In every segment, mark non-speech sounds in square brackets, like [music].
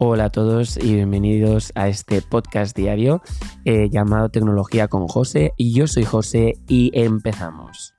Hola a todos y bienvenidos a este podcast diario eh, llamado Tecnología con José. Y yo soy José y empezamos.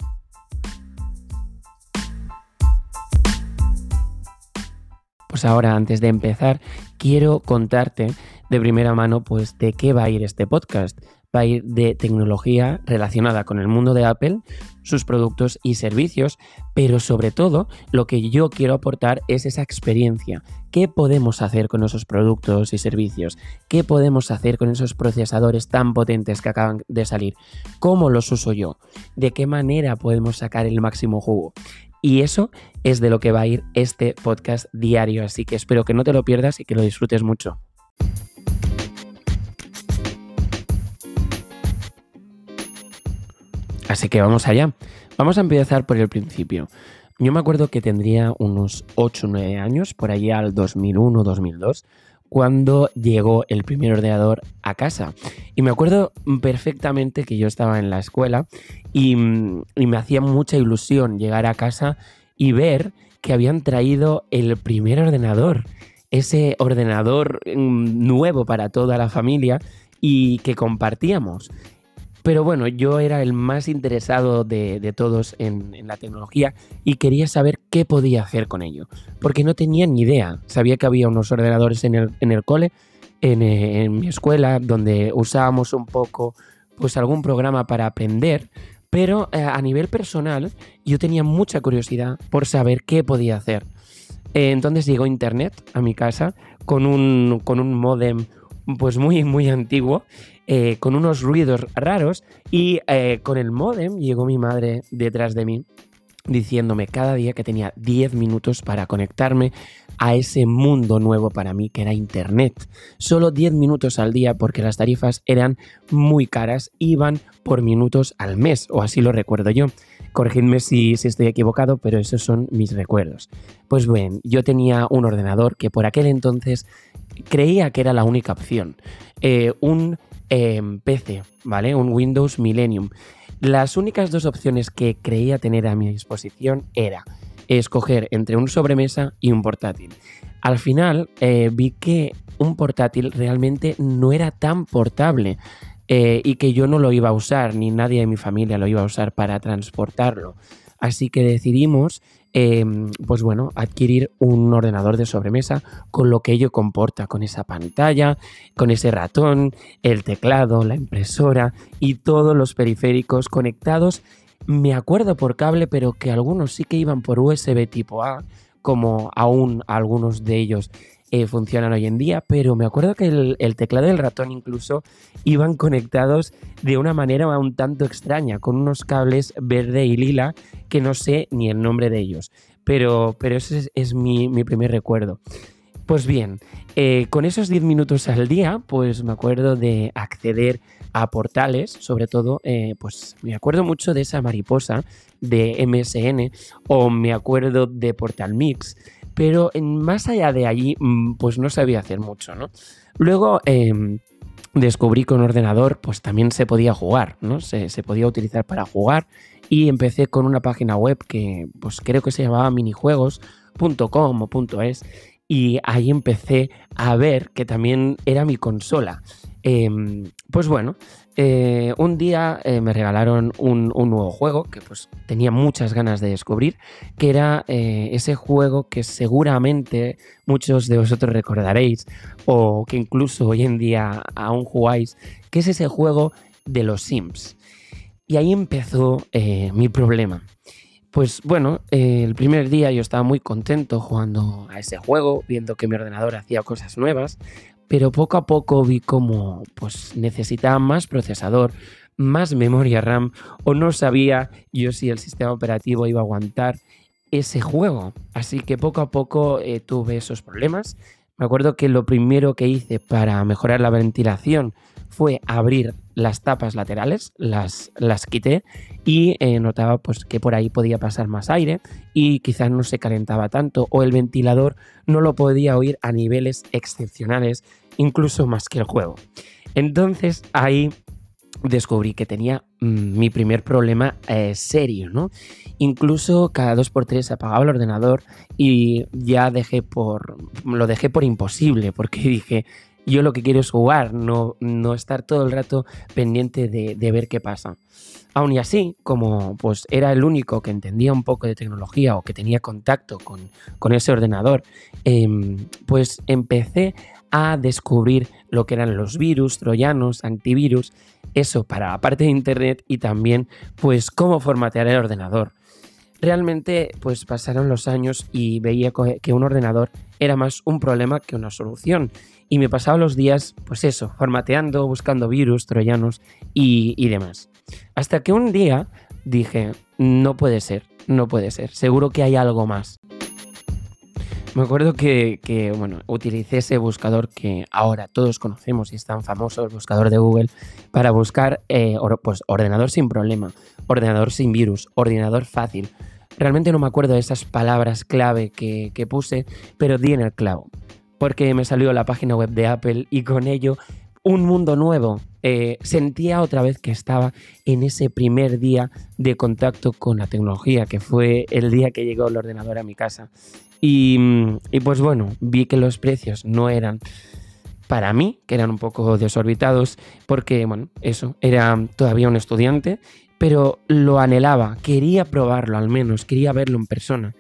Pues ahora, antes de empezar, quiero contarte de primera mano, pues, de qué va a ir este podcast va a ir de tecnología relacionada con el mundo de Apple, sus productos y servicios, pero sobre todo lo que yo quiero aportar es esa experiencia. ¿Qué podemos hacer con esos productos y servicios? ¿Qué podemos hacer con esos procesadores tan potentes que acaban de salir? ¿Cómo los uso yo? ¿De qué manera podemos sacar el máximo jugo? Y eso es de lo que va a ir este podcast diario, así que espero que no te lo pierdas y que lo disfrutes mucho. Así que vamos allá. Vamos a empezar por el principio. Yo me acuerdo que tendría unos 8 o 9 años, por allá al 2001-2002, cuando llegó el primer ordenador a casa. Y me acuerdo perfectamente que yo estaba en la escuela y, y, me hacía mucha ilusión llegar a casa y ver que habían traído el primer ordenador, ese ordenador mm, nuevo para toda la familia y que compartíamos. Pero bueno, yo era el más interesado de, todos en, la tecnología y quería saber qué podía hacer con ello, porque no tenía ni idea. Sabía que había unos ordenadores en el, cole, en, eh, en, mi escuela, donde usábamos un poco pues algún programa para aprender, pero eh, a nivel personal yo tenía mucha curiosidad por saber qué podía hacer. Eh, entonces llegó internet a mi casa con un, con un modem pues muy, muy antiguo, eh, con unos ruidos raros y eh, con el modem llegó mi madre detrás de mí diciéndome cada día que tenía 10 minutos para conectarme a ese mundo nuevo para mí que era Internet. Solo 10 minutos al día porque las tarifas eran muy caras, iban por minutos al mes, o así lo recuerdo yo. Corregidme si, si estoy equivocado, pero esos son mis recuerdos. Pues bien, yo tenía un ordenador que por aquel entonces creía que era la única opción. Eh, un em, PC, ¿vale? Un Windows Millennium. Las únicas dos opciones que creía tener a mi disposición era escoger entre un sobremesa y un portátil. Al final eh, vi que un portátil realmente no era tan portable eh, y que yo no lo iba a usar, ni nadie de mi familia lo iba a usar para transportarlo. Así que decidimos Em, pues bueno, adquirir un ordenador de sobremesa con lo que ello comporta, con esa pantalla, con ese ratón, el teclado, la impresora y todos los periféricos conectados. Me acuerdo por cable, pero que algunos sí que iban por USB tipo A, como aún algunos de ellos eh, funcionan hoy en día, pero me acuerdo que el, teclado y el ratón incluso iban conectados de una manera un tanto extraña, con unos cables verde y lila que no sé ni el nombre de ellos, pero, pero ese es, mi, primer recuerdo. Pues bien, eh, con esos 10 minutos al día, pues me acuerdo de acceder a portales, sobre todo, eh, pues me acuerdo mucho de esa mariposa de MSN o me acuerdo de Portal Mix pero más allá de allí, mm, pues no sabía hacer mucho, ¿no? Luego em, descubrí que un ordenador, pues también se podía jugar, ¿no? Se, podía utilizar para jugar y empecé con una página web que, pues creo que se llamaba minijuegos.com o .es y ahí empecé a ver que también era mi consola. Em, pues bueno, eh, un día eh, me regalaron un, nuevo juego que pues tenía muchas ganas de descubrir, que era eh, ese juego que seguramente muchos de vosotros recordaréis o que incluso hoy en día aún jugáis, que es ese juego de los Sims. Y ahí empezó mi problema. Pues bueno, el primer día yo estaba muy contento jugando a ese juego, viendo que mi ordenador hacía cosas nuevas, pero poco a poco vi como pues necesitaba más procesador, más memoria RAM o no sabía yo si el sistema operativo iba a aguantar ese juego. Así que poco a poco eh, tuve esos problemas. Me acuerdo que lo primero que hice para mejorar la ventilación fue abrir las tapas laterales, las, las quité y eh, notaba pues, que por ahí podía pasar más aire y quizás no se calentaba tanto o el ventilador no lo podía oír a niveles excepcionales, incluso más que el juego. Entonces ahí descubrí que tenía mm, mi primer problema eh, serio, ¿no? Incluso cada dos por tres apagaba el ordenador y ya dejé por, lo dejé por imposible, porque [laughs] dije, yo lo que quiero es jugar, no, no estar todo el rato pendiente de, de ver qué pasa. Aún y así, como pues era el único que entendía un poco de tecnología o que tenía contacto con, con ese ordenador, em, pues empecé a descubrir lo que eran los virus, troyanos, antivirus, eso para la parte de internet y también pues cómo formatear el ordenador. Realmente pues pasaron los años y veía que un ordenador era más un problema que una solución y me pasaba los días pues eso, formateando, buscando virus, troyanos y, y demás. Hasta que un día dije, no puede ser, no puede ser, seguro que hay algo más. Me acuerdo que, bueno, utilicé ese buscador que ahora todos conocemos y es tan famoso, el buscador de Google, para buscar eh, pues, ordenador sin problema, ordenador sin virus, ordenador fácil. Realmente no me acuerdo de esas palabras clave que, que puse, pero di en el clavo. Porque me salió la página web de Apple y con ello un mundo nuevo. Eh, sentía otra vez que estaba en ese primer día de contacto con la tecnología, que fue el día que llegó el ordenador a mi casa. Y, y pues bueno, vi que los precios no eran para mí, que eran un poco desorbitados, porque, bueno, eso, era todavía un estudiante, pero lo anhelaba, quería probarlo al menos, quería verlo en persona.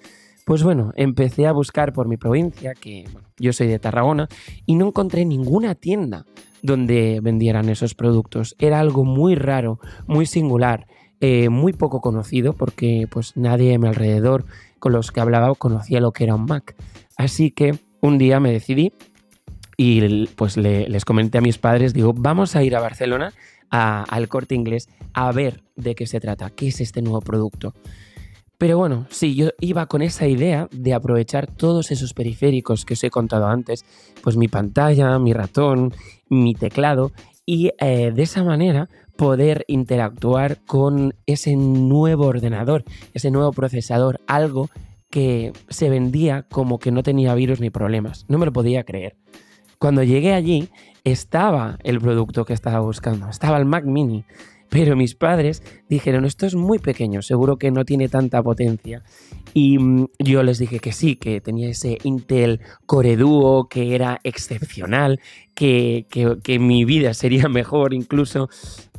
Pues bueno, empecé a buscar por mi provincia, que yo soy de Tarragona, y no encontré ninguna tienda donde vendieran esos productos. Era algo muy raro, muy singular, eh, muy poco conocido porque pues nadie a mi alrededor con los que hablaba conocía lo que era un Mac. Así que un día me decidí y pues les comenté a mis padres, digo, vamos a ir a Barcelona al corte inglés a ver de qué se trata, qué es este nuevo producto. Pero bueno, sí, yo iba con esa idea de aprovechar todos esos periféricos que os he contado antes, pues mi pantalla, mi ratón, mi teclado, y eh, de esa manera poder interactuar con ese nuevo ordenador, ese nuevo procesador, algo que se vendía como que no tenía virus ni problemas. No me lo podía creer. Cuando llegué allí, estaba el producto que estaba buscando, estaba el Mac mini. Pero mis padres dijeron, esto es muy pequeño, seguro que no tiene tanta potencia. Y mm, yo les dije que sí, que tenía ese Intel Core Duo, que era excepcional, que, que, mi vida sería [laughs] mejor incluso.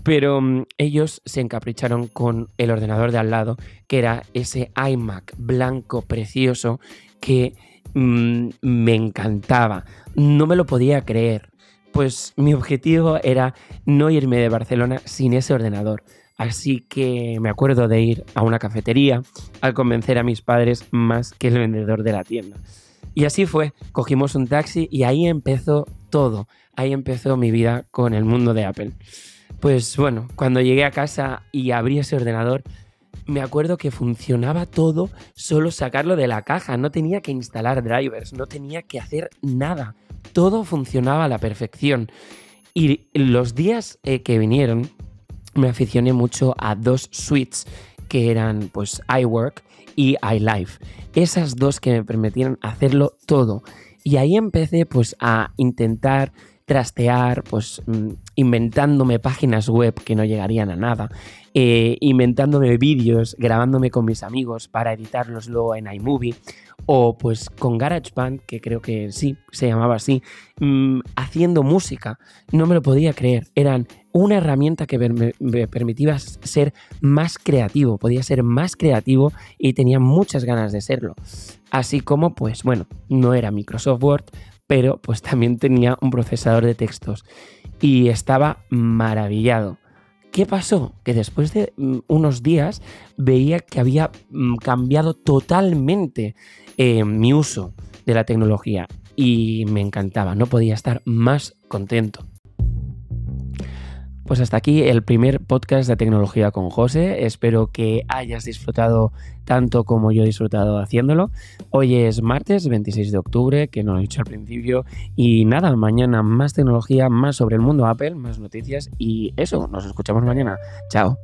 Pero mm, ellos se encapricharon con el ordenador de al lado, que era ese iMac blanco precioso que mm, me encantaba. No me lo podía creer pues mi objetivo era no irme de Barcelona sin ese ordenador. Así que me acuerdo de ir a una cafetería a convencer a mis padres más que el vendedor de la tienda. Y así fue, cogimos un taxi y ahí empezó todo. Ahí empezó mi vida con el mundo de Apple. Pues bueno, cuando llegué a casa y abrí ese ordenador, me acuerdo que funcionaba todo solo sacarlo de la caja, no tenía que instalar drivers, no tenía que hacer nada todo funcionaba a la perfección. Y los días eh, que vinieron, me aficioné mucho a dos suites que eran pues iWork y iLife. Esas dos que me permitieron hacerlo todo. Y ahí empecé pues a intentar trastear, pues mm, inventándome páginas web que no llegarían a nada, eh, inventándome vídeos, grabándome con mis amigos para editarlos luego en iMovie, o pues con GarageBand, que creo que sí, se llamaba así, mm, haciendo música. No me lo podía creer. Eran una herramienta que me, permitía ser más creativo, podía ser más creativo y tenía muchas ganas de serlo. Así como, pues bueno, no era Microsoft Word, pero pues también tenía un procesador de textos y estaba maravillado. ¿Qué pasó? Que después de mm, unos días veía que había mm, cambiado totalmente eh, mi uso de la tecnología y me encantaba, no podía estar más contento. Pues hasta aquí el primer podcast de tecnología con José. Espero que hayas disfrutado tanto como yo he disfrutado haciéndolo. Hoy es martes 26 de octubre, que no lo he dicho al principio. Y nada, mañana más tecnología, más sobre el mundo Apple, más noticias y eso, nos escuchamos mañana. Chao.